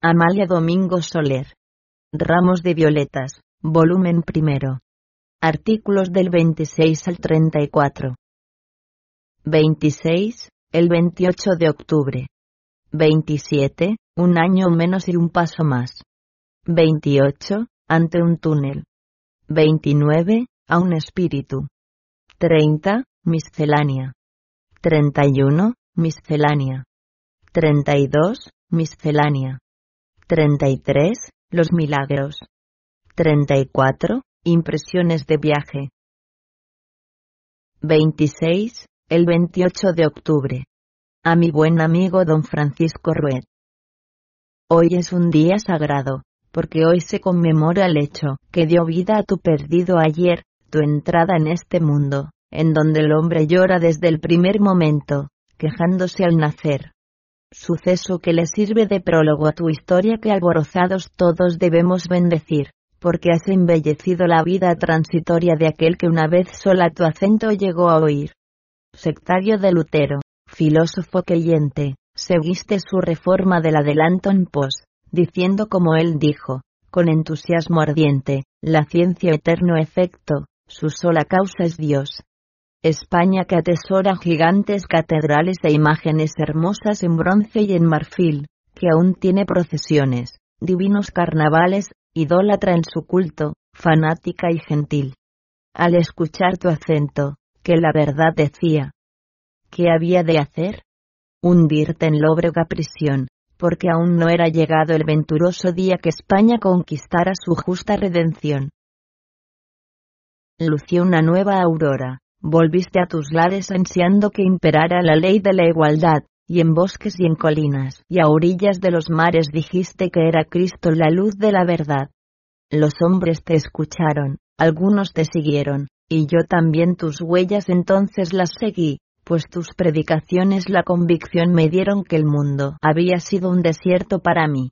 Amalia Domingo Soler. Ramos de Violetas, volumen primero. Artículos del 26 al 34. 26, el 28 de octubre. 27, un año menos y un paso más. 28, ante un túnel. 29, a un espíritu. 30, miscelánea. 31, miscelánea. 32, miscelánea. 33, los milagros. 34, impresiones de viaje. 26, el 28 de octubre. A mi buen amigo don Francisco Ruet. Hoy es un día sagrado, porque hoy se conmemora el hecho que dio vida a tu perdido ayer, tu entrada en este mundo, en donde el hombre llora desde el primer momento, quejándose al nacer. Suceso que le sirve de prólogo a tu historia que alborozados todos debemos bendecir, porque has embellecido la vida transitoria de aquel que una vez sola tu acento llegó a oír. Sectario de Lutero, filósofo creyente, seguiste su reforma del adelanto en pos, diciendo como él dijo, con entusiasmo ardiente, la ciencia eterno efecto, su sola causa es Dios. España que atesora gigantes catedrales e imágenes hermosas en bronce y en marfil, que aún tiene procesiones, divinos carnavales, idólatra en su culto, fanática y gentil. Al escuchar tu acento, que la verdad decía, ¿qué había de hacer? Hundirte en lóbrega prisión, porque aún no era llegado el venturoso día que España conquistara su justa redención. Lució una nueva aurora, volviste a tus lares ansiando que imperara la ley de la igualdad, y en bosques y en colinas y a orillas de los mares dijiste que era Cristo la luz de la verdad. Los hombres te escucharon, algunos te siguieron, y yo también tus huellas entonces las seguí, pues tus predicaciones la convicción me dieron que el mundo había sido un desierto para mí.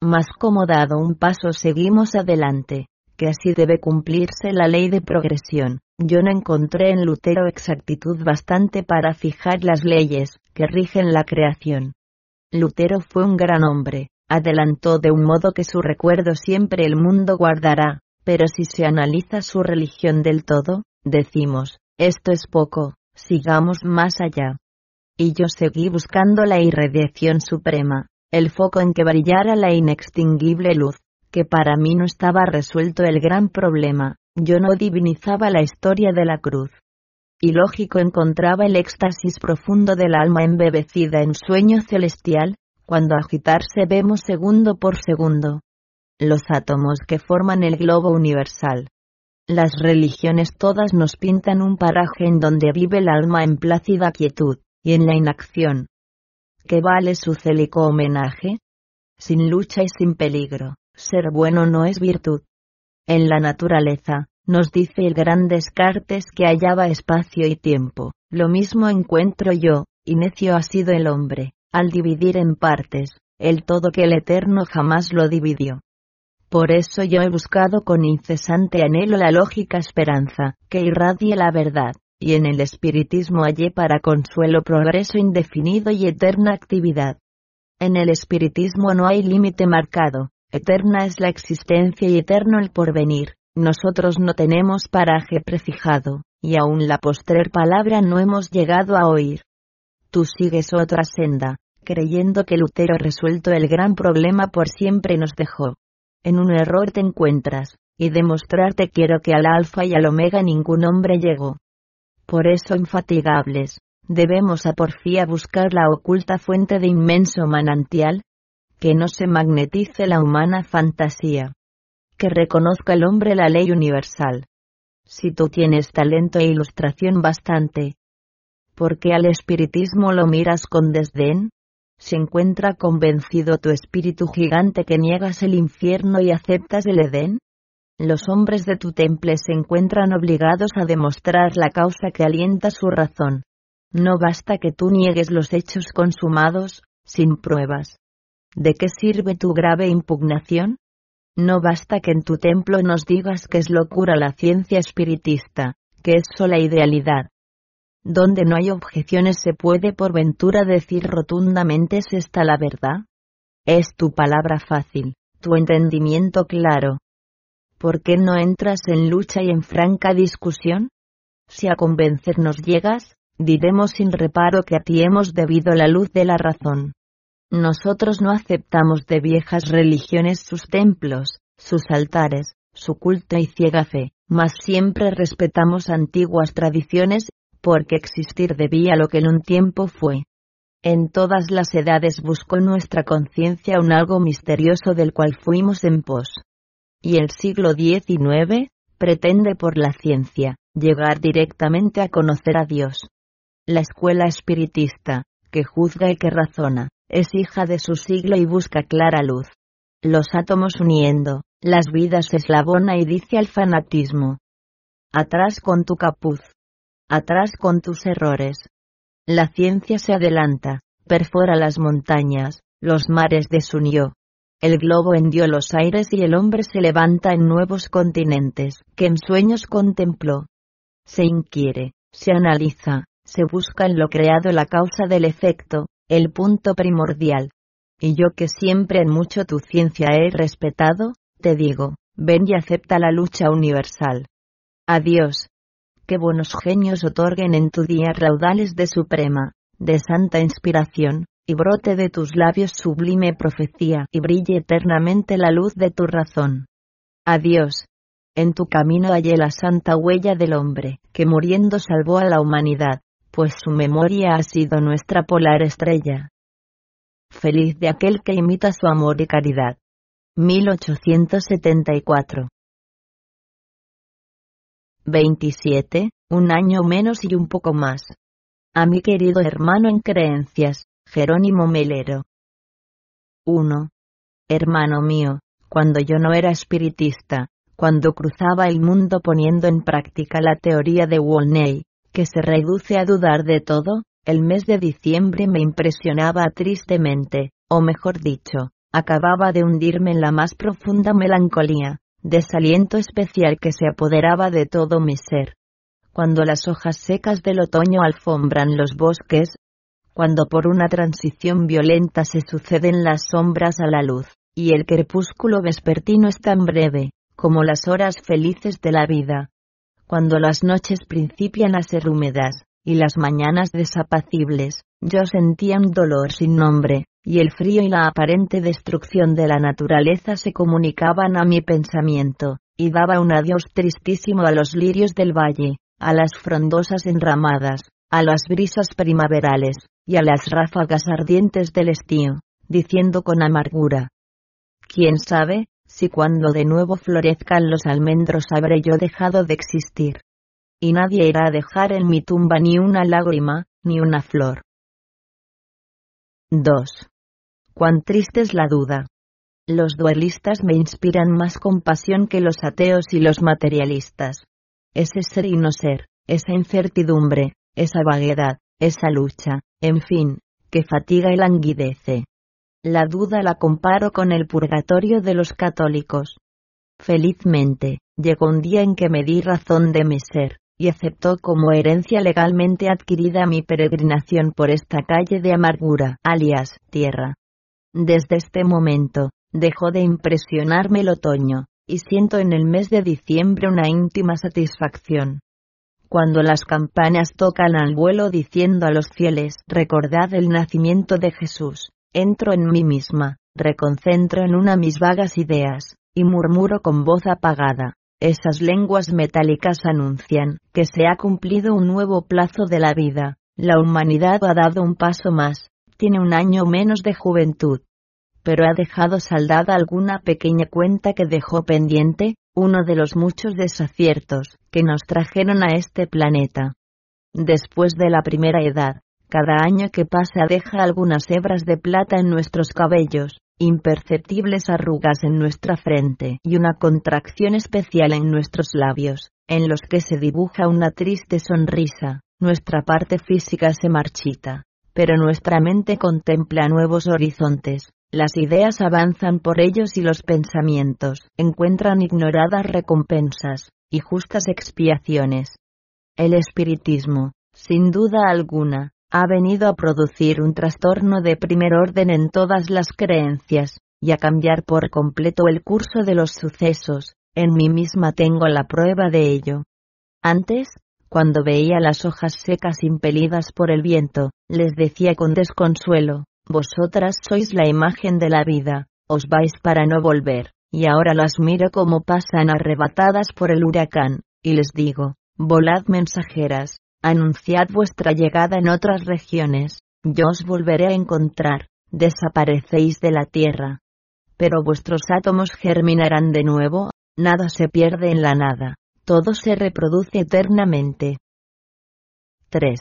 Mas como dado un paso seguimos adelante, que así debe cumplirse la ley de progresión, yo no encontré en Lutero exactitud bastante para fijar las leyes que rigen la creación. Lutero fue un gran hombre, adelantó de un modo que su recuerdo siempre el mundo guardará, pero si se analiza su religión del todo, decimos, esto es poco, sigamos más allá. Y yo seguí buscando la irradiación suprema, el foco en que brillara la inextinguible luz, que para mí no estaba resuelto el gran problema, yo no divinizaba la historia de la cruz. Y lógico encontraba el éxtasis profundo del alma embebecida en sueño celestial, cuando agitarse vemos segundo por segundo los átomos que forman el globo universal, las religiones todas nos pintan un paraje en donde vive el alma en plácida quietud, y en la inacción. ¿Qué vale su célico homenaje? Sin lucha y sin peligro, ser bueno no es virtud. En la naturaleza, nos dice el gran Descartes que hallaba espacio y tiempo, lo mismo encuentro yo, y necio ha sido el hombre, al dividir en partes, el todo que el Eterno jamás lo dividió. Por eso yo he buscado con incesante anhelo la lógica esperanza, que irradie la verdad, y en el espiritismo hallé para consuelo progreso indefinido y eterna actividad. En el espiritismo no hay límite marcado, eterna es la existencia y eterno el porvenir, nosotros no tenemos paraje prefijado, y aún la postrer palabra no hemos llegado a oír. Tú sigues otra senda, creyendo que Lutero resuelto el gran problema por siempre nos dejó en un error te encuentras, y demostrarte quiero que al alfa y al omega ningún hombre llegó. Por eso infatigables, debemos a porfía buscar la oculta fuente de inmenso manantial, que no se magnetice la humana fantasía, que reconozca el hombre la ley universal. Si tú tienes talento e ilustración bastante, ¿por qué al espiritismo lo miras con desdén? se encuentra convencido tu espíritu gigante que niegas el infierno y aceptas el Edén? Los hombres de tu temple se encuentran obligados a demostrar la causa que alienta su razón. No basta que tú niegues los hechos consumados, sin pruebas. ¿De qué sirve tu grave impugnación? No basta que en tu templo nos digas que es locura la ciencia espiritista, que es sola idealidad, donde no hay objeciones se puede por ventura decir rotundamente es esta la verdad. es tu palabra fácil, tu entendimiento claro. ¿Por qué no entras en lucha y en franca discusión? Si a convencernos llegas, diremos sin reparo que a ti hemos debido la luz de la razón. Nosotros no aceptamos de viejas religiones sus templos, sus altares, su culto y ciega fe, mas siempre respetamos antiguas tradiciones, porque existir debía lo que en un tiempo fue. En todas las edades buscó nuestra conciencia un algo misterioso del cual fuimos en pos. Y el siglo XIX, pretende por la ciencia, llegar directamente a conocer a Dios. La escuela espiritista, que juzga y que razona, es hija de su siglo y busca clara luz. Los átomos uniendo, las vidas eslabona y dice al fanatismo. Atrás con tu capuz. Atrás con tus errores. La ciencia se adelanta, perfora las montañas, los mares desunió. El globo hendió los aires y el hombre se levanta en nuevos continentes, que en sueños contempló. Se inquiere, se analiza, se busca en lo creado la causa del efecto, el punto primordial. Y yo que siempre en mucho tu ciencia he respetado, te digo, ven y acepta la lucha universal. Adiós. Que buenos genios otorguen en tu día raudales de suprema, de santa inspiración, y brote de tus labios sublime profecía y brille eternamente la luz de tu razón. Adiós. En tu camino hallé la santa huella del hombre, que muriendo salvó a la humanidad, pues su memoria ha sido nuestra polar estrella. Feliz de aquel que imita su amor y caridad. 1874. 27, un año menos y un poco más. A mi querido hermano en creencias, Jerónimo Melero. 1. Hermano mío, cuando yo no era espiritista, cuando cruzaba el mundo poniendo en práctica la teoría de Wolney, que se reduce a dudar de todo, el mes de diciembre me impresionaba tristemente, o mejor dicho, acababa de hundirme en la más profunda melancolía, desaliento especial que se apoderaba de todo mi ser. Cuando las hojas secas del otoño alfombran los bosques, cuando por una transición violenta se suceden las sombras a la luz, y el crepúsculo vespertino es tan breve, como las horas felices de la vida. Cuando las noches principian a ser húmedas, y las mañanas desapacibles, yo sentía un dolor sin nombre, y el frío y la aparente destrucción de la naturaleza se comunicaban a mi pensamiento, y daba un adiós tristísimo a los lirios del valle, a las frondosas enramadas, a las brisas primaverales, y a las ráfagas ardientes del estío, diciendo con amargura. ¿Quién sabe, si cuando de nuevo florezcan los almendros habré yo dejado de existir? Y nadie irá a dejar en mi tumba ni una lágrima, ni una flor. 2. Cuán triste es la duda. Los dualistas me inspiran más compasión que los ateos y los materialistas. Ese ser y no ser, esa incertidumbre, esa vaguedad, esa lucha, en fin, que fatiga y languidece. La duda la comparo con el purgatorio de los católicos. Felizmente, llegó un día en que me di razón de mi ser, y aceptó como herencia legalmente adquirida mi peregrinación por esta calle de amargura, alias, tierra. Desde este momento, dejó de impresionarme el otoño, y siento en el mes de diciembre una íntima satisfacción. Cuando las campanas tocan al vuelo diciendo a los fieles, recordad el nacimiento de Jesús, entro en mí misma, reconcentro en una mis vagas ideas, y murmuro con voz apagada, esas lenguas metálicas anuncian que se ha cumplido un nuevo plazo de la vida, la humanidad ha dado un paso más, tiene un año menos de juventud. Pero ha dejado saldada alguna pequeña cuenta que dejó pendiente, uno de los muchos desaciertos que nos trajeron a este planeta. Después de la primera edad, cada año que pasa deja algunas hebras de plata en nuestros cabellos, imperceptibles arrugas en nuestra frente y una contracción especial en nuestros labios, en los que se dibuja una triste sonrisa, nuestra parte física se marchita, pero nuestra mente contempla nuevos horizontes, las ideas avanzan por ellos y los pensamientos encuentran ignoradas recompensas y justas expiaciones. El espiritismo, sin duda alguna, ha venido a producir un trastorno de primer orden en todas las creencias, y a cambiar por completo el curso de los sucesos, en mí misma tengo la prueba de ello. Antes, cuando veía las hojas secas impelidas por el viento, les decía con desconsuelo, vosotras sois la imagen de la vida, os vais para no volver, y ahora las miro como pasan arrebatadas por el huracán, y les digo, volad mensajeras, anunciad vuestra llegada en otras regiones, yo os volveré a encontrar, desaparecéis de la tierra. Pero vuestros átomos germinarán de nuevo, nada se pierde en la nada, todo se reproduce eternamente. 3.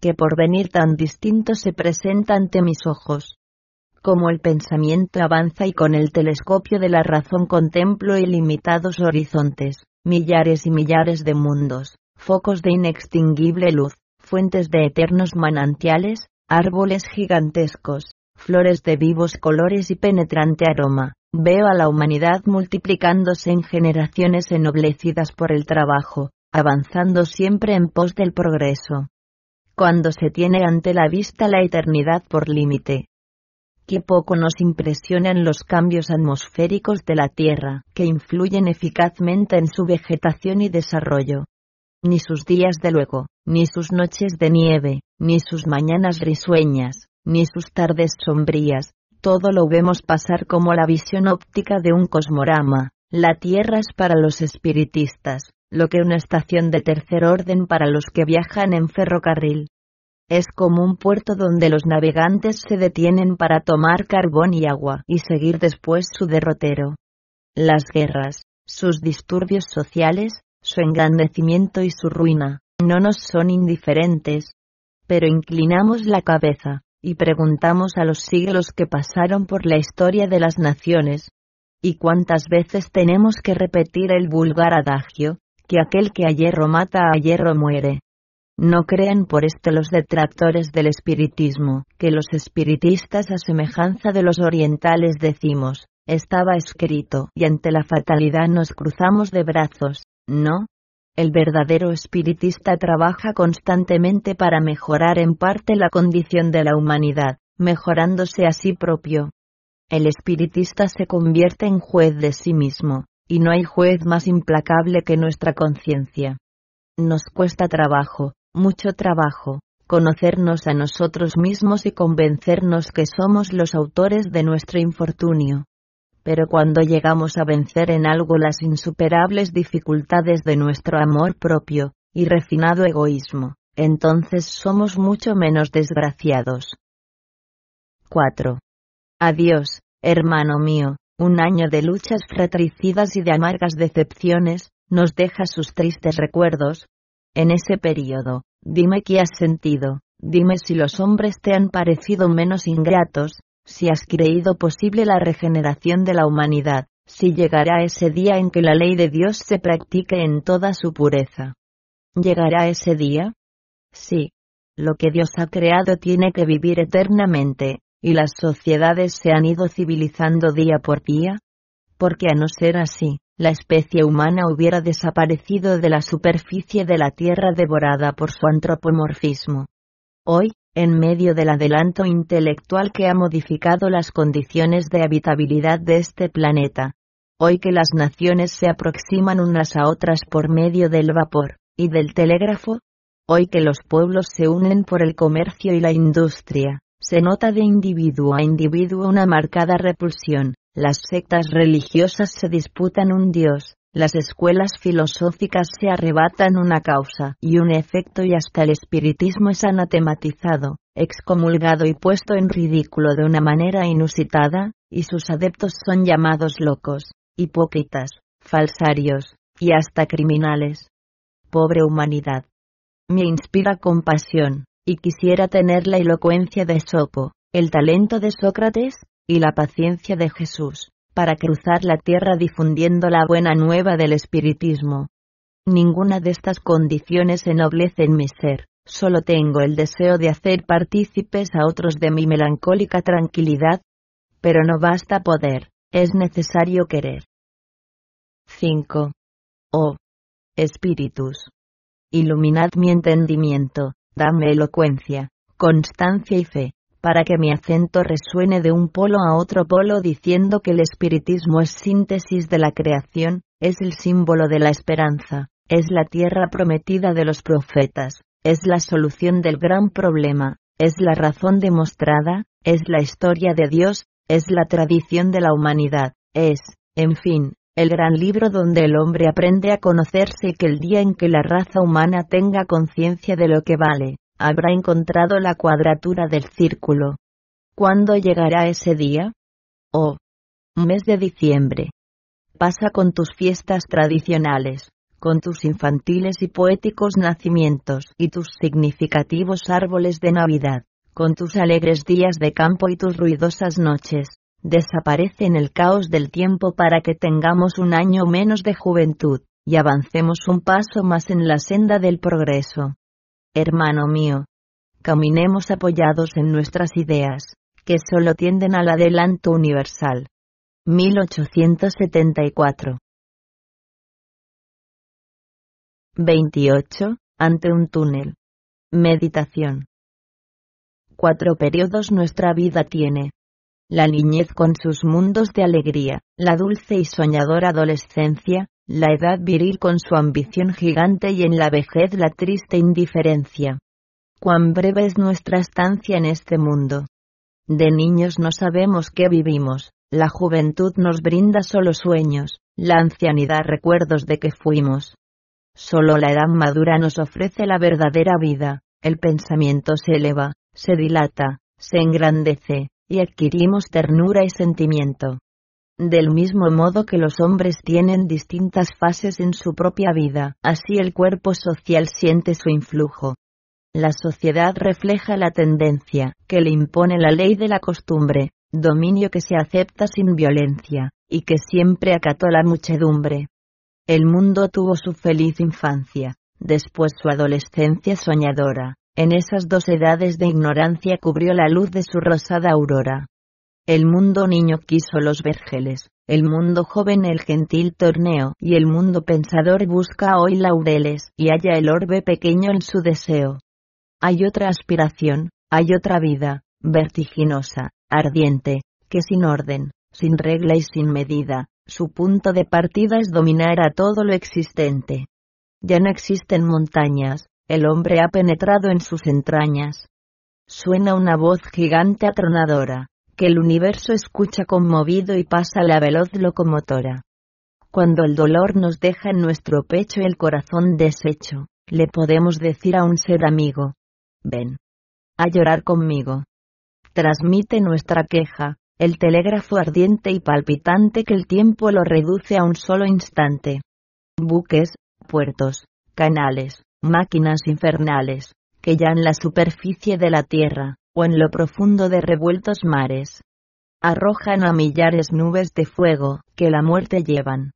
Que por venir tan distinto se presenta ante mis ojos. Como el pensamiento avanza y con el telescopio de la razón contemplo ilimitados horizontes, millares y millares de mundos, focos de inextinguible luz, fuentes de eternos manantiales, árboles gigantescos, flores de vivos colores y penetrante aroma, Veo a la humanidad multiplicándose en generaciones ennoblecidas por el trabajo, avanzando siempre en pos del progreso. Cuando se tiene ante la vista la eternidad por límite. Qué poco nos impresionan los cambios atmosféricos de la Tierra, que influyen eficazmente en su vegetación y desarrollo. Ni sus días de luego, ni sus noches de nieve, ni sus mañanas risueñas, ni sus tardes sombrías, todo lo vemos pasar como la visión óptica de un cosmorama. La Tierra es para los espiritistas, lo que una estación de tercer orden para los que viajan en ferrocarril. Es como un puerto donde los navegantes se detienen para tomar carbón y agua y seguir después su derrotero. Las guerras, sus disturbios sociales, su engrandecimiento y su ruina, no nos son indiferentes. Pero inclinamos la cabeza, y preguntamos a los siglos que pasaron por la historia de las naciones, ¿y cuántas veces tenemos que repetir el vulgar adagio, que aquel que a hierro mata a hierro muere? No crean por esto los detractores del espiritismo, que los espiritistas a semejanza de los orientales decimos, estaba escrito y ante la fatalidad nos cruzamos de brazos, no, el verdadero espiritista trabaja constantemente para mejorar en parte la condición de la humanidad, mejorándose a sí propio. El espiritista se convierte en juez de sí mismo, y no hay juez más implacable que nuestra conciencia. Nos cuesta trabajo, mucho trabajo, conocernos a nosotros mismos y convencernos que somos los autores de nuestro infortunio pero cuando llegamos a vencer en algo las insuperables dificultades de nuestro amor propio y refinado egoísmo, entonces somos mucho menos desgraciados. 4. Adiós, hermano mío, un año de luchas fratricidas y de amargas decepciones, nos deja sus tristes recuerdos. En ese periodo, dime qué has sentido, dime si los hombres te han parecido menos ingratos, si has creído posible la regeneración de la humanidad, si llegará ese día en que la ley de Dios se practique en toda su pureza. ¿Llegará ese día? Sí. Lo que Dios ha creado tiene que vivir eternamente, y las sociedades se han ido civilizando día por día. Porque a no ser así, la especie humana hubiera desaparecido de la superficie de la Tierra devorada por su antropomorfismo. Hoy, en medio del adelanto intelectual que ha modificado las condiciones de habitabilidad de este planeta. Hoy que las naciones se aproximan unas a otras por medio del vapor y del telégrafo, hoy que los pueblos se unen por el comercio y la industria, se nota de individuo a individuo una marcada repulsión, las sectas religiosas se disputan un dios, las escuelas filosóficas se arrebatan una causa y un efecto y hasta el espiritismo es anatematizado, excomulgado y puesto en ridículo de una manera inusitada, y sus adeptos son llamados locos, hipócritas, falsarios, y hasta criminales. Pobre humanidad. Me inspira compasión, y quisiera tener la elocuencia de Sopo, el talento de Sócrates, y la paciencia de Jesús para cruzar la tierra difundiendo la buena nueva del espiritismo. Ninguna de estas condiciones en mi ser, solo tengo el deseo de hacer partícipes a otros de mi melancólica tranquilidad, pero no basta poder, es necesario querer. 5. Oh. Espíritus. Iluminad mi entendimiento, dame elocuencia, constancia y fe, para que mi acento resuene de un polo a otro polo diciendo que el espiritismo es síntesis de la creación, es el símbolo de la esperanza, es la tierra prometida de los profetas, es la solución del gran problema, es la razón demostrada, es la historia de Dios, es la tradición de la humanidad, es, en fin, el gran libro donde el hombre aprende a conocerse y que el día en que la raza humana tenga conciencia de lo que vale, habrá encontrado la cuadratura del círculo. ¿Cuándo llegará ese día? Oh. Mes de diciembre. Pasa con tus fiestas tradicionales, con tus infantiles y poéticos nacimientos y tus significativos árboles de Navidad, con tus alegres días de campo y tus ruidosas noches. Desaparece en el caos del tiempo para que tengamos un año menos de juventud, y avancemos un paso más en la senda del progreso hermano mío. Caminemos apoyados en nuestras ideas, que solo tienden al adelanto universal. 1874 28. Ante un túnel. Meditación. Cuatro periodos nuestra vida tiene. La niñez con sus mundos de alegría, la dulce y soñadora adolescencia, la edad viril con su ambición gigante y en la vejez la triste indiferencia. Cuán breve es nuestra estancia en este mundo. De niños no sabemos qué vivimos, la juventud nos brinda solo sueños, la ancianidad recuerdos de que fuimos. Solo la edad madura nos ofrece la verdadera vida, el pensamiento se eleva, se dilata, se engrandece, y adquirimos ternura y sentimiento. Del mismo modo que los hombres tienen distintas fases en su propia vida, así el cuerpo social siente su influjo. La sociedad refleja la tendencia que le impone la ley de la costumbre, dominio que se acepta sin violencia, y que siempre acató la muchedumbre. El mundo tuvo su feliz infancia, después su adolescencia soñadora, en esas dos edades de ignorancia cubrió la luz de su rosada aurora. El mundo niño quiso los vergeles, el mundo joven el gentil torneo, y el mundo pensador busca hoy laureles, y halla el orbe pequeño en su deseo. Hay otra aspiración, hay otra vida, vertiginosa, ardiente, que sin orden, sin regla y sin medida, su punto de partida es dominar a todo lo existente. Ya no existen montañas, el hombre ha penetrado en sus entrañas. Suena una voz gigante atronadora, que el universo escucha conmovido y pasa la veloz locomotora. Cuando el dolor nos deja en nuestro pecho el corazón deshecho, le podemos decir a un ser amigo, ven a llorar conmigo. Transmite nuestra queja, el telégrafo ardiente y palpitante que el tiempo lo reduce a un solo instante. Buques, puertos, canales, máquinas infernales, que ya en la superficie de la tierra, o en lo profundo de revueltos mares. Arrojan a millares nubes de fuego, que la muerte llevan.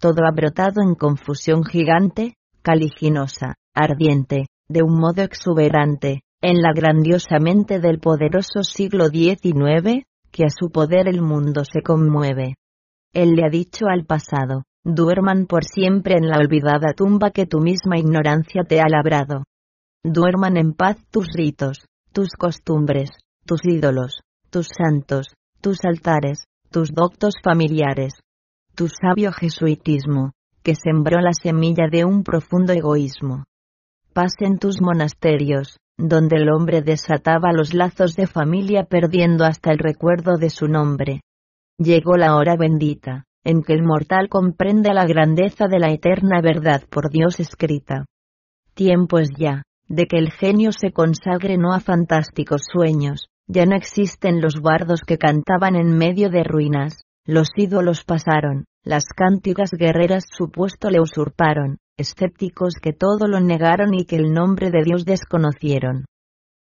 Todo ha brotado en confusión gigante, caliginosa, ardiente, de un modo exuberante, en la grandiosa mente del poderoso siglo XIX, que a su poder el mundo se conmueve. Él le ha dicho al pasado, duerman por siempre en la olvidada tumba que tu misma ignorancia te ha labrado. Duerman en paz tus ritos, tus costumbres, tus ídolos, tus santos, tus altares, tus doctos familiares. Tu sabio jesuitismo, que sembró la semilla de un profundo egoísmo. Paz en tus monasterios, donde el hombre desataba los lazos de familia perdiendo hasta el recuerdo de su nombre. Llegó la hora bendita, en que el mortal comprende la grandeza de la eterna verdad por Dios escrita. Tiempo es ya, de que el genio se consagre no a fantásticos sueños, ya no existen los bardos que cantaban en medio de ruinas, los ídolos pasaron, las cántigas guerreras su puesto le usurparon, escépticos que todo lo negaron y que el nombre de Dios desconocieron.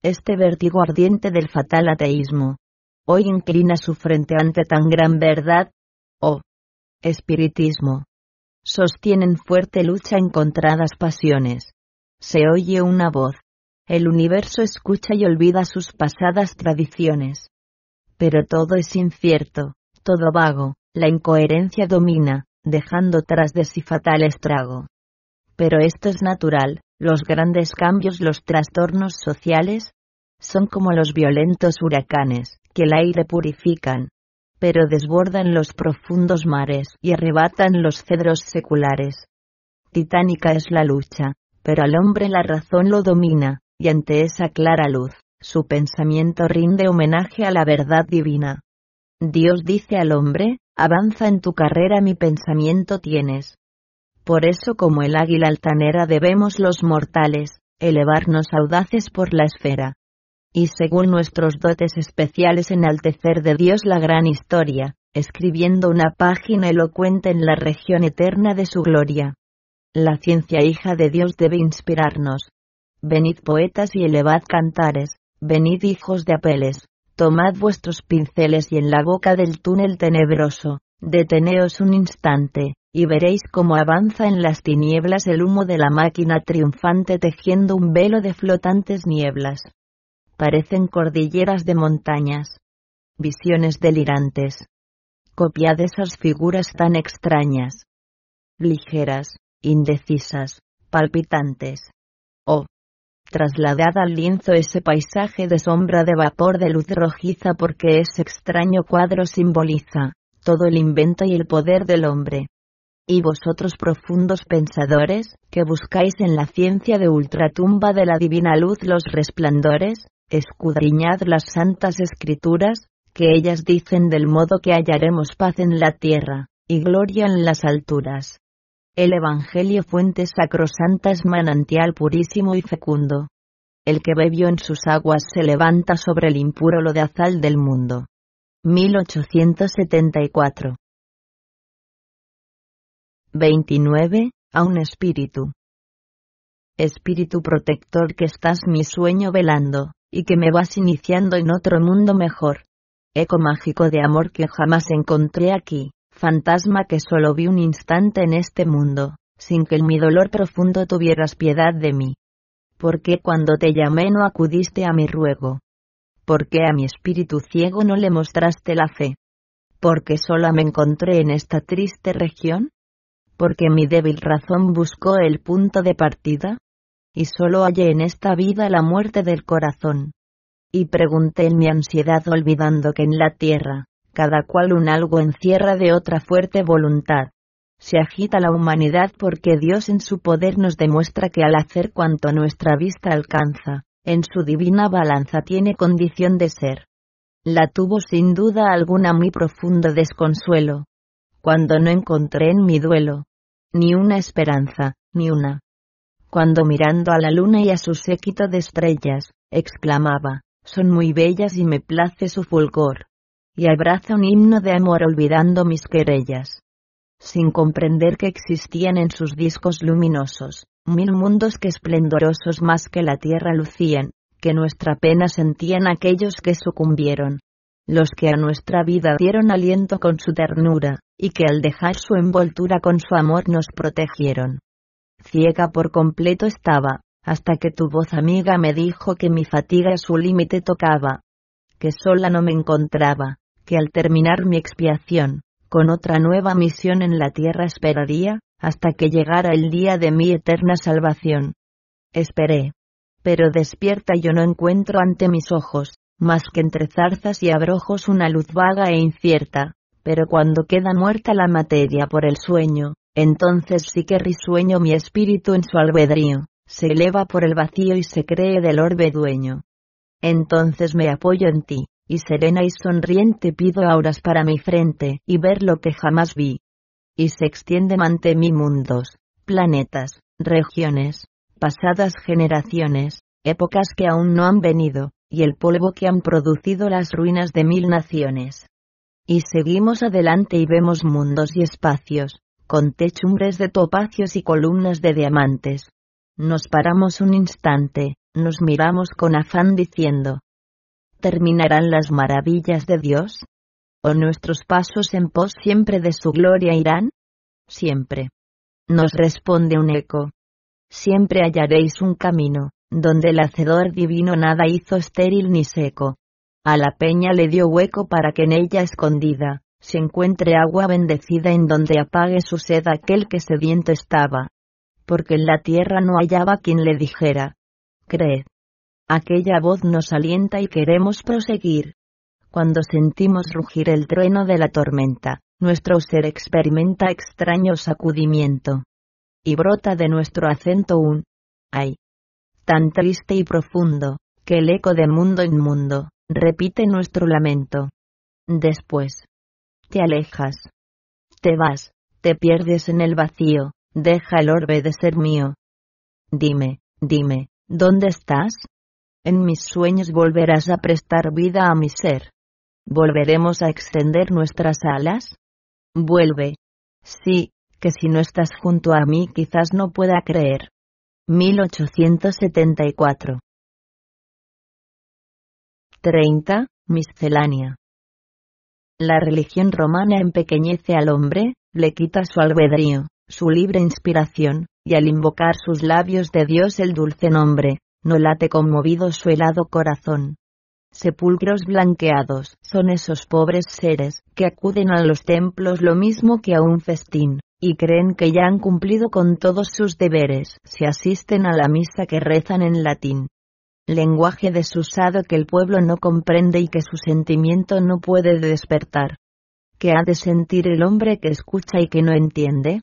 Este vértigo ardiente del fatal ateísmo, hoy inclina su frente ante tan gran verdad, oh espiritismo. Sostienen fuerte lucha encontradas pasiones, se oye una voz. El universo escucha y olvida sus pasadas tradiciones. Pero todo es incierto, todo vago, la incoherencia domina, dejando tras de sí fatal estrago. Pero esto es natural, los grandes cambios, los trastornos sociales, son como los violentos huracanes, que el aire purifican, pero desbordan los profundos mares y arrebatan los cedros seculares. Titánica es la lucha, pero al hombre la razón lo domina, y ante esa clara luz, su pensamiento rinde homenaje a la verdad divina. Dios dice al hombre, avanza en tu carrera mi pensamiento tienes. Por eso como el águila altanera debemos los mortales, elevarnos audaces por la esfera. Y según nuestros dotes especiales enaltecer de Dios la gran historia, escribiendo una página elocuente en la región eterna de su gloria. La ciencia hija de Dios debe inspirarnos. Venid poetas y elevad cantares, venid hijos de apeles, tomad vuestros pinceles y en la boca del túnel tenebroso, deteneos un instante, y veréis cómo avanza en las tinieblas el humo de la máquina triunfante tejiendo un velo de flotantes nieblas. Parecen cordilleras de montañas. Visiones delirantes. Copiad esas figuras tan extrañas. Ligeras, indecisas, palpitantes. Oh, trasladad al lienzo ese paisaje de sombra de vapor de luz rojiza porque ese extraño cuadro simboliza todo el invento y el poder del hombre. Y vosotros profundos pensadores, que buscáis en la ciencia de ultratumba de la divina luz los resplandores, escudriñad las santas escrituras, que ellas dicen del modo que hallaremos paz en la tierra, y gloria en las alturas. El Evangelio fuente sacrosanta es manantial purísimo y fecundo. El que bebió en sus aguas se levanta sobre el impuro lo de azal del mundo. 1874 29. A un espíritu. Espíritu protector que estás mi sueño velando, y que me vas iniciando en otro mundo mejor. Eco mágico de amor que jamás encontré aquí, fantasma que solo vi un instante en este mundo, sin que en mi dolor profundo tuvieras piedad de mí. ¿Por qué cuando te llamé no acudiste a mi ruego? ¿Por qué a mi espíritu ciego no le mostraste la fe? ¿Por qué sola me encontré en esta triste región? porque mi débil razón buscó el punto de partida, y solo hallé en esta vida la muerte del corazón. Y pregunté en mi ansiedad olvidando que en la tierra, cada cual un algo encierra de otra fuerte voluntad. Se agita la humanidad porque Dios en su poder nos demuestra que al hacer cuanto nuestra vista alcanza, en su divina balanza tiene condición de ser. La tuvo sin duda alguna muy profundo desconsuelo. Cuando no encontré en mi duelo, ni una esperanza, ni una. Cuando mirando a la luna y a su séquito de estrellas, exclamaba, son muy bellas y me place su fulgor. Y abraza un himno de amor olvidando mis querellas. Sin comprender que existían en sus discos luminosos, mil mundos que esplendorosos más que la tierra lucían, que nuestra pena sentían aquellos que sucumbieron, los que a nuestra vida dieron aliento con su ternura, y que al dejar su envoltura con su amor nos protegieron. Ciega por completo estaba, hasta que tu voz amiga me dijo que mi fatiga su límite tocaba, que sola no me encontraba, que al terminar mi expiación, con otra nueva misión en la tierra esperaría, hasta que llegara el día de mi eterna salvación. Esperé. Pero despierta yo no encuentro ante mis ojos, más que entre zarzas y abrojos una luz vaga e incierta, pero cuando queda muerta la materia por el sueño, entonces sí que risueño mi espíritu en su albedrío, se eleva por el vacío y se cree del orbe dueño. Entonces me apoyo en ti, y serena y sonriente pido auras para mi frente y ver lo que jamás vi. Y se extienden ante mí mundos, planetas, regiones, pasadas generaciones, épocas que aún no han venido, y el polvo que han producido las ruinas de mil naciones. Y seguimos adelante y vemos mundos y espacios, con techumbres de topacios y columnas de diamantes. Nos paramos un instante, nos miramos con afán diciendo, ¿terminarán las maravillas de Dios? ¿O nuestros pasos en pos siempre de su gloria irán? Siempre. Nos responde un eco. Siempre hallaréis un camino, donde el hacedor divino nada hizo estéril ni seco. A la peña le dio hueco para que en ella escondida, se encuentre agua bendecida en donde apague su sed aquel que sediento estaba. Porque en la tierra no hallaba quien le dijera, creed. Aquella voz nos alienta y queremos proseguir. Cuando sentimos rugir el trueno de la tormenta, nuestro ser experimenta extraño sacudimiento. Y brota de nuestro acento un ay, tan triste y profundo, que el eco de mundo en mundo, repite nuestro lamento. Después, te alejas, te vas, te pierdes en el vacío, deja el orbe de ser mío. Dime, dime, ¿dónde estás? En mis sueños volverás a prestar vida a mi ser. ¿Volveremos a extender nuestras alas? Vuelve. Sí, que si no estás junto a mí quizás no pueda creer. 1874. 30. Miscelánea. La religión romana empequeñece al hombre, le quita su albedrío, su libre inspiración, y al invocar sus labios de Dios el dulce nombre, no late conmovido su helado corazón. Sepulcros blanqueados son esos pobres seres que acuden a los templos lo mismo que a un festín, y creen que ya han cumplido con todos sus deberes si asisten a la misa que rezan en latín. Lenguaje desusado que el pueblo no comprende y que su sentimiento no puede despertar. ¿Qué ha de sentir el hombre que escucha y que no entiende?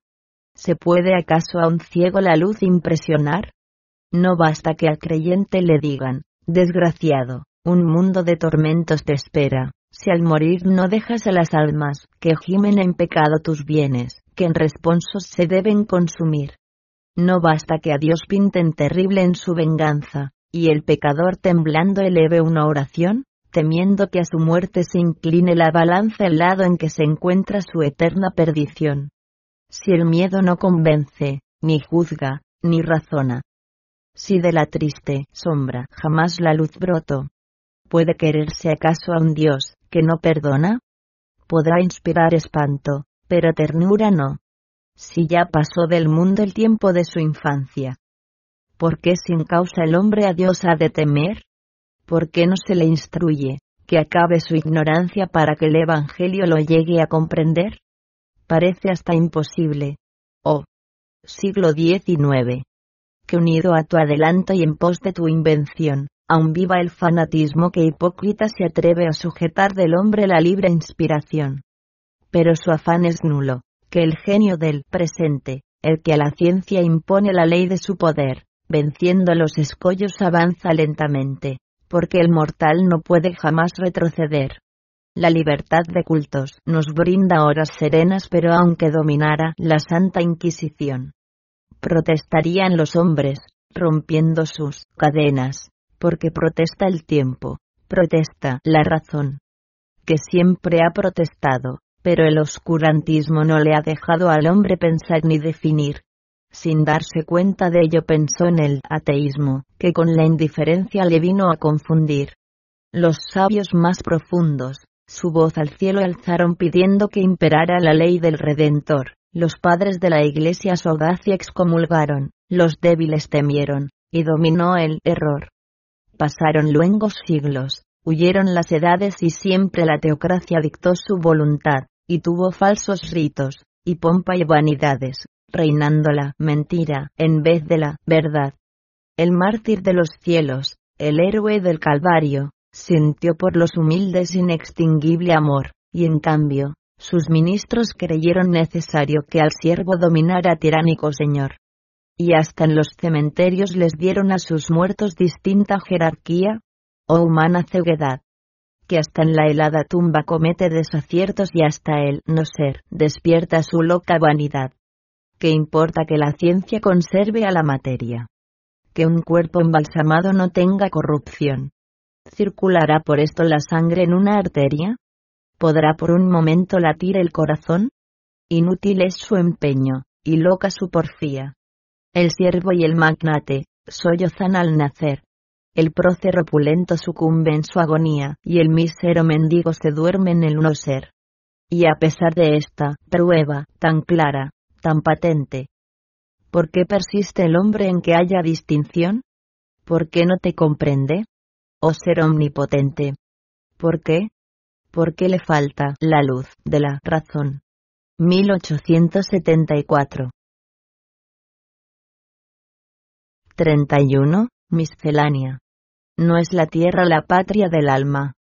¿Se puede acaso a un ciego la luz impresionar? No basta que al creyente le digan, desgraciado, un mundo de tormentos te espera, si al morir no dejas a las almas que gimen en pecado tus bienes, que en responsos se deben consumir. No basta que a Dios pinten terrible en su venganza, y el pecador temblando eleve una oración, temiendo que a su muerte se incline la balanza al lado en que se encuentra su eterna perdición. Si el miedo no convence, ni juzga, ni razona, si de la triste sombra jamás la luz brotó. ¿Puede quererse acaso a un Dios que no perdona? Podrá inspirar espanto, pero ternura no. Si ya pasó del mundo el tiempo de su infancia. ¿Por qué sin causa el hombre a Dios ha de temer? ¿Por qué no se le instruye, que acabe su ignorancia para que el Evangelio lo llegue a comprender? Parece hasta imposible. Oh. Siglo XIX que unido a tu adelanto y en pos de tu invención, aún viva el fanatismo que hipócrita se atreve a sujetar del hombre la libre inspiración. Pero su afán es nulo, que el genio del presente, el que a la ciencia impone la ley de su poder, venciendo los escollos avanza lentamente, porque el mortal no puede jamás retroceder. La libertad de cultos nos brinda horas serenas pero aunque dominara la Santa Inquisición, protestarían los hombres, rompiendo sus cadenas, porque protesta el tiempo, protesta la razón, que siempre ha protestado, pero el oscurantismo no le ha dejado al hombre pensar ni definir. Sin darse cuenta de ello pensó en el ateísmo, que con la indiferencia le vino a confundir. Los sabios más profundos, su voz al cielo alzaron pidiendo que imperara la ley del Redentor, los padres de la Iglesia su audacia excomulgaron, los débiles temieron, y dominó el error. Pasaron luengos siglos, huyeron las edades y siempre la teocracia dictó su voluntad, y tuvo falsos ritos, y pompa y vanidades, reinando la mentira en vez de la verdad. El mártir de los cielos, el héroe del Calvario, sintió por los humildes inextinguible amor, y en cambio, sus ministros creyeron necesario que al siervo dominara tiránico señor. Y hasta en los cementerios les dieron a sus muertos distinta jerarquía, o humana ceguedad, que hasta en la helada tumba comete desaciertos y hasta el no ser despierta su loca vanidad. ¿Qué importa que la ciencia conserve a la materia? Que un cuerpo embalsamado no tenga corrupción. ¿Circulará por esto la sangre en una arteria? ¿Podrá por un momento latir el corazón? Inútil es su empeño, y loca su porfía. El siervo y el magnate, sollozan al nacer. El prócer opulento sucumbe en su agonía, y el mísero mendigo se duerme en el no ser. Y a pesar de esta prueba, tan clara, tan patente, ¿por qué persiste el hombre en que haya distinción? ¿Por qué no te comprende? Oh ser omnipotente. ¿Por qué? ¿Por qué le falta la luz de la razón? 1874. 31. Miscelánea. no es la tierra la patria del alma.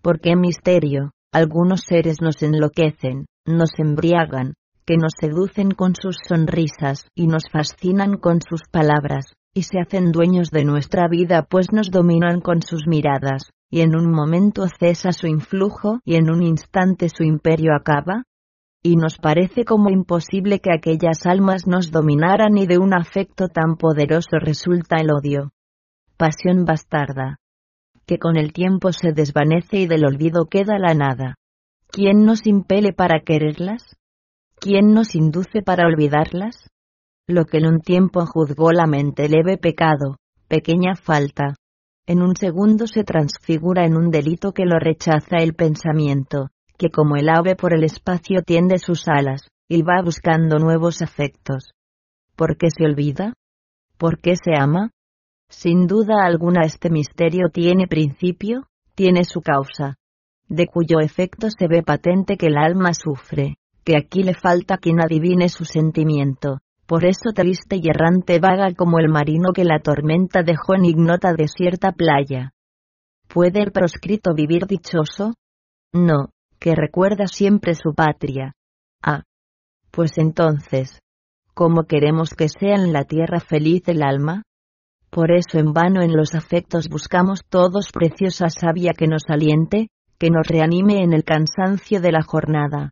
¿Por qué misterio? Algunos seres nos enloquecen, nos embriagan, que nos seducen con sus sonrisas y nos fascinan con sus palabras, y se hacen dueños de nuestra vida pues nos dominan con sus miradas, y en un momento cesa su influjo y en un instante su imperio acaba? Y nos parece como imposible que aquellas almas nos dominaran y de un afecto tan poderoso resulta el odio. Pasión bastarda, que con el tiempo se desvanece y del olvido queda la nada. ¿Quién nos impele para quererlas? ¿Quién nos induce para olvidarlas? Lo que en un tiempo juzgó la mente leve pecado, pequeña falta, en un segundo se transfigura en un delito que lo rechaza el pensamiento, que como el ave por el espacio tiende sus alas, y va buscando nuevos afectos. ¿Por qué se olvida? ¿Por qué se ama? Sin duda alguna este misterio tiene principio, tiene su causa, de cuyo efecto se ve patente que el alma sufre, que aquí le falta quien adivine su sentimiento, por eso triste y errante vaga como el marino que la tormenta dejó en ignota desierta playa. ¿Puede el proscrito vivir dichoso? No, que recuerda siempre su patria. Ah. Pues entonces, ¿cómo queremos que sea en la tierra feliz el alma? Por eso en vano en los afectos buscamos todos preciosa savia que nos aliente, que nos reanime en el cansancio de la jornada.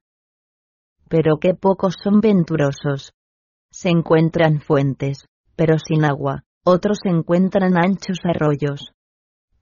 Pero qué pocos son venturosos. Se encuentran fuentes, pero sin agua, otros se encuentran anchos arroyos.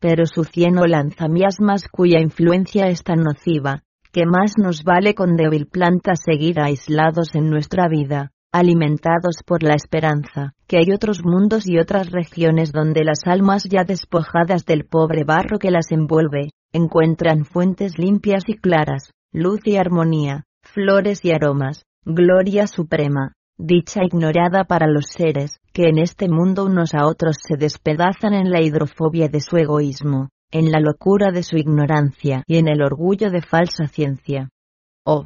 Pero su cieno lanza miasmas cuya influencia es tan nociva, que más nos vale con débil planta seguir aislados en nuestra vida, alimentados por la esperanza, que hay otros mundos y otras regiones donde las almas ya despojadas del pobre barro que las envuelve, encuentran fuentes limpias y claras, luz y armonía, flores y aromas, gloria suprema, dicha ignorada para los seres, que en este mundo unos a otros se despedazan en la hidrofobia de su egoísmo, en la locura de su ignorancia y en el orgullo de falsa ciencia. Oh,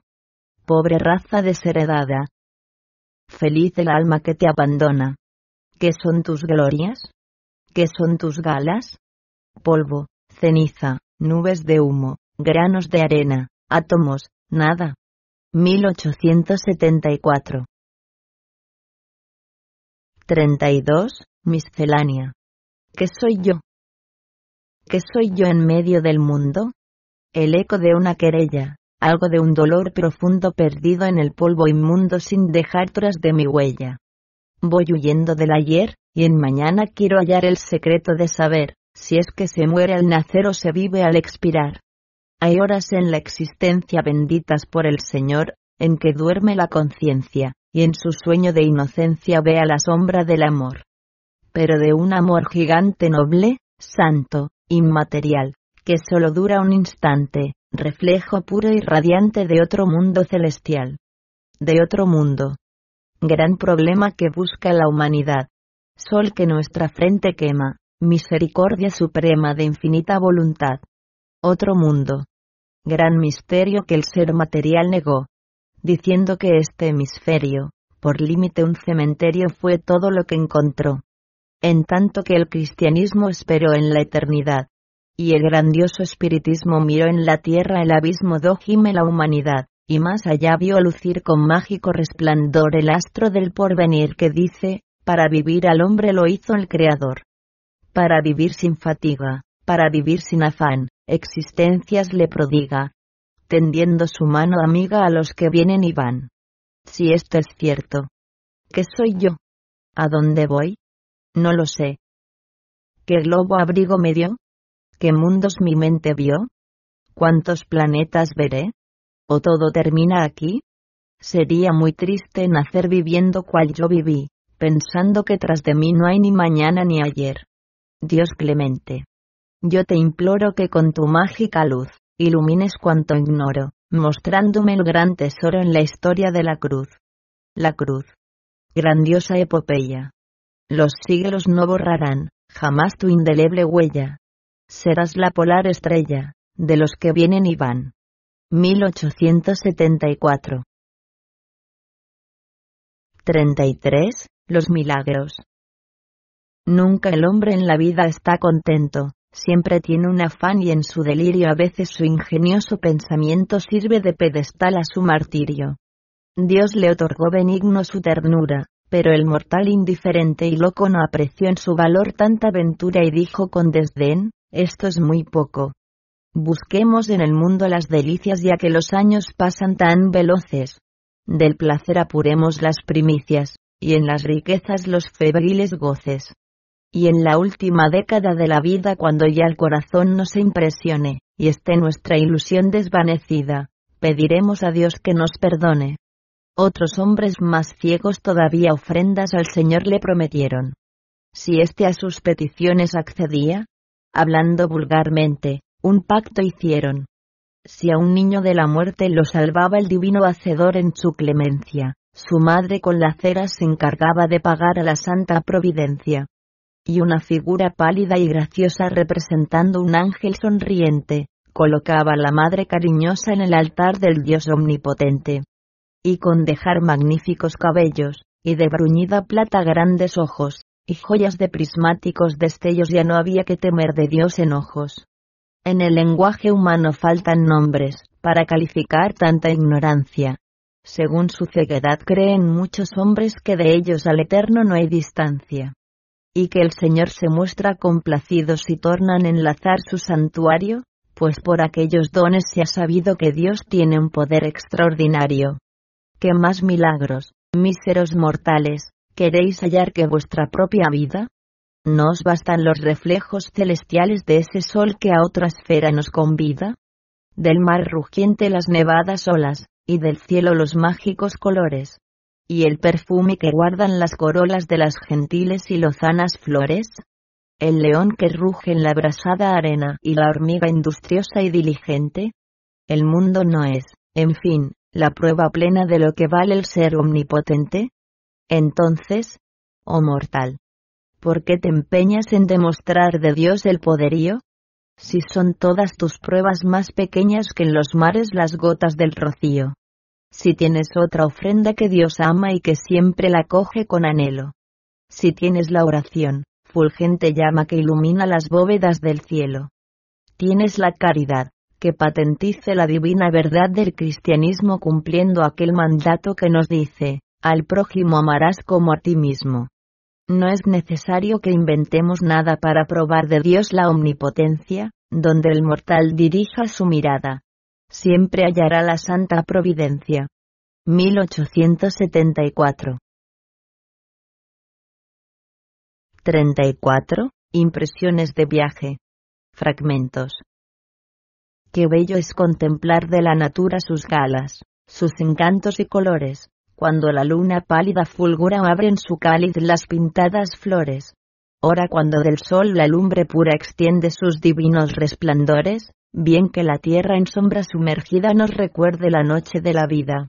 pobre raza desheredada, Feliz el alma que te abandona. ¿Qué son tus glorias? ¿Qué son tus galas? Polvo, ceniza, nubes de humo, granos de arena, átomos, nada. 1874. 32. Miscelánea. ¿Qué soy yo? ¿Qué soy yo en medio del mundo? El eco de una querella, algo de un dolor profundo perdido en el polvo inmundo sin dejar tras de mi huella. Voy huyendo del ayer, y en mañana quiero hallar el secreto de saber, si es que se muere al nacer o se vive al expirar. Hay horas en la existencia benditas por el Señor, en que duerme la conciencia, y en su sueño de inocencia ve a la sombra del amor. Pero de un amor gigante noble, santo, inmaterial, que solo dura un instante, reflejo puro y radiante de otro mundo celestial. De otro mundo. Gran problema que busca la humanidad. Sol que nuestra frente quema, misericordia suprema de infinita voluntad. Otro mundo. Gran misterio que el ser material negó, diciendo que este hemisferio, por límite un cementerio fue todo lo que encontró. En tanto que el cristianismo esperó en la eternidad, y el grandioso espiritismo miró en la tierra el abismo do gime la humanidad, y más allá vio lucir con mágico resplandor el astro del porvenir que dice, para vivir al hombre lo hizo el Creador. Para vivir sin fatiga, para vivir sin afán, existencias le prodiga, tendiendo su mano amiga a los que vienen y van. Si esto es cierto. ¿Qué soy yo? ¿A dónde voy? No lo sé. ¿Qué globo abrigo me dio? ¿Qué mundos mi mente vio? ¿Cuántos planetas veré? ¿O todo termina aquí? Sería muy triste nacer viviendo cual yo viví, pensando que tras de mí no hay ni mañana ni ayer. Dios clemente. Yo te imploro que con tu mágica luz, ilumines cuanto ignoro, mostrándome el gran tesoro en la historia de la cruz. La cruz. Grandiosa epopeya. Los siglos no borrarán, jamás tu indeleble huella, Serás la polar estrella, de los que vienen y van. 1874. 33. Los milagros. Nunca el hombre en la vida está contento, siempre tiene un afán y en su delirio a veces su ingenioso pensamiento sirve de pedestal a su martirio. Dios le otorgó benigno su ternura, pero el mortal indiferente y loco no apreció en su valor tanta ventura y dijo con desdén, esto es muy poco. Busquemos en el mundo las delicias ya que los años pasan tan veloces. Del placer apuremos las primicias, y en las riquezas los febriles goces. Y en la última década de la vida cuando ya el corazón no se impresione, y esté nuestra ilusión desvanecida, pediremos a Dios que nos perdone. Otros hombres más ciegos todavía ofrendas al Señor le prometieron. Si éste a sus peticiones accedía, hablando vulgarmente, un pacto hicieron. Si a un niño de la muerte lo salvaba el divino hacedor en su clemencia, su madre con la cera se encargaba de pagar a la santa providencia. Y una figura pálida y graciosa representando un ángel sonriente, colocaba a la madre cariñosa en el altar del Dios omnipotente y con dejar magníficos cabellos, y de bruñida plata grandes ojos, y joyas de prismáticos destellos ya no había que temer de Dios enojos. En el lenguaje humano faltan nombres, para calificar tanta ignorancia. Según su ceguedad creen muchos hombres que de ellos al Eterno no hay distancia. Y que el Señor se muestra complacido si tornan enlazar su santuario, pues por aquellos dones se ha sabido que Dios tiene un poder extraordinario. ¿Qué más milagros, míseros mortales, queréis hallar que vuestra propia vida? ¿No os bastan los reflejos celestiales de ese sol que a otra esfera nos convida? Del mar rugiente las nevadas olas, y del cielo los mágicos colores. ¿Y el perfume que guardan las corolas de las gentiles y lozanas flores? ¿El león que ruge en la abrasada arena y la hormiga industriosa y diligente? El mundo no es, en fin, la prueba plena de lo que vale el ser omnipotente? Entonces, oh mortal, ¿por qué te empeñas en demostrar de Dios el poderío? Si son todas tus pruebas más pequeñas que en los mares las gotas del rocío. Si tienes otra ofrenda que Dios ama y que siempre la coge con anhelo. Si tienes la oración, fulgente llama que ilumina las bóvedas del cielo. Tienes la caridad, que patentice la divina verdad del cristianismo cumpliendo aquel mandato que nos dice, al prójimo amarás como a ti mismo. No es necesario que inventemos nada para probar de Dios la omnipotencia, donde el mortal dirija su mirada. Siempre hallará la santa providencia. 1874 34. Impresiones de viaje. Fragmentos. Qué bello es contemplar de la natura sus galas, sus encantos y colores, cuando la luna pálida fulgura abre en su cáliz las pintadas flores. Ora cuando del sol la lumbre pura extiende sus divinos resplandores, bien que la tierra en sombra sumergida nos recuerde la noche de la vida.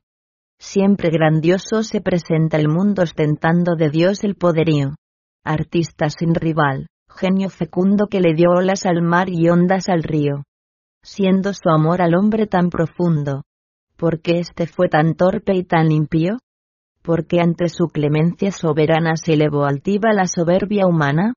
Siempre grandioso se presenta el mundo ostentando de Dios el poderío. Artista sin rival, genio fecundo que le dio olas al mar y ondas al río siendo su amor al hombre tan profundo. ¿Por qué éste fue tan torpe y tan impío? ¿Por qué ante su clemencia soberana se elevó altiva la soberbia humana?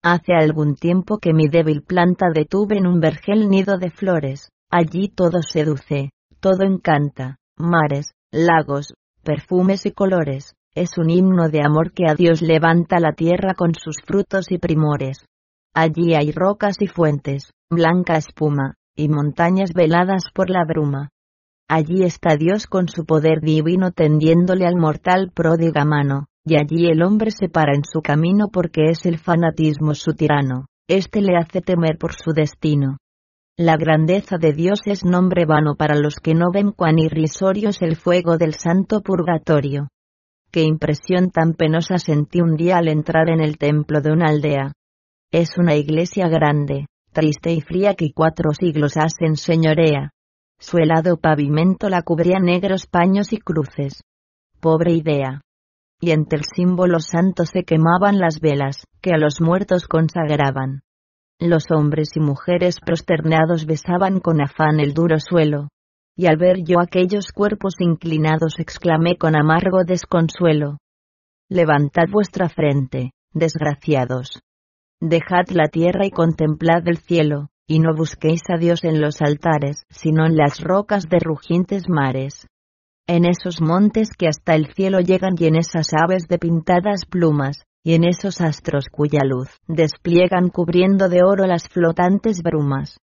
Hace algún tiempo que mi débil planta detuve en un vergel nido de flores, allí todo seduce, todo encanta, mares, lagos, perfumes y colores, es un himno de amor que a Dios levanta la tierra con sus frutos y primores. Allí hay rocas y fuentes, blanca espuma, y montañas veladas por la bruma. Allí está Dios con su poder divino tendiéndole al mortal pródiga mano, y allí el hombre se para en su camino porque es el fanatismo su tirano, éste le hace temer por su destino. La grandeza de Dios es nombre vano para los que no ven cuán irrisorio es el fuego del santo purgatorio. Qué impresión tan penosa sentí un día al entrar en el templo de una aldea. Es una iglesia grande, triste y fría que cuatro siglos hacen señorea. Su helado pavimento la cubría negros paños y cruces. Pobre idea. Y entre el símbolo santo se quemaban las velas, que a los muertos consagraban. Los hombres y mujeres prosternados besaban con afán el duro suelo. Y al ver yo aquellos cuerpos inclinados exclamé con amargo desconsuelo. Levantad vuestra frente, desgraciados. Dejad la tierra y contemplad el cielo, y no busquéis a Dios en los altares, sino en las rocas de rugientes mares. En esos montes que hasta el cielo llegan y en esas aves de pintadas plumas, y en esos astros cuya luz despliegan cubriendo de oro las flotantes brumas.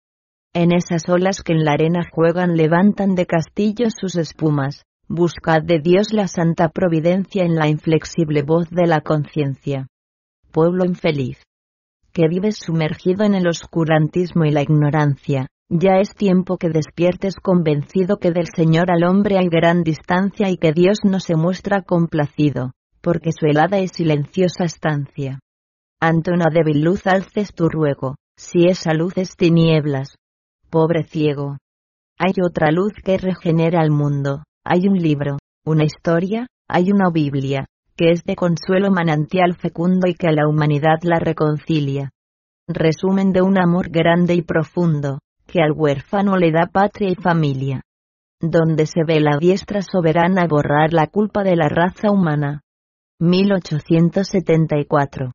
En esas olas que en la arena juegan levantan de castillos sus espumas, buscad de Dios la santa providencia en la inflexible voz de la conciencia. Pueblo infeliz que vives sumergido en el oscurantismo y la ignorancia, ya es tiempo que despiertes convencido que del Señor al hombre hay gran distancia y que Dios no se muestra complacido, porque su helada y silenciosa estancia. Ante una débil luz alces tu ruego, si esa luz es tinieblas. Pobre ciego. Hay otra luz que regenera al mundo, hay un libro, una historia, hay una Biblia, que es de consuelo manantial fecundo y que a la humanidad la reconcilia. Resumen de un amor grande y profundo, que al huérfano le da patria y familia. Donde se ve la diestra soberana borrar la culpa de la raza humana. 1874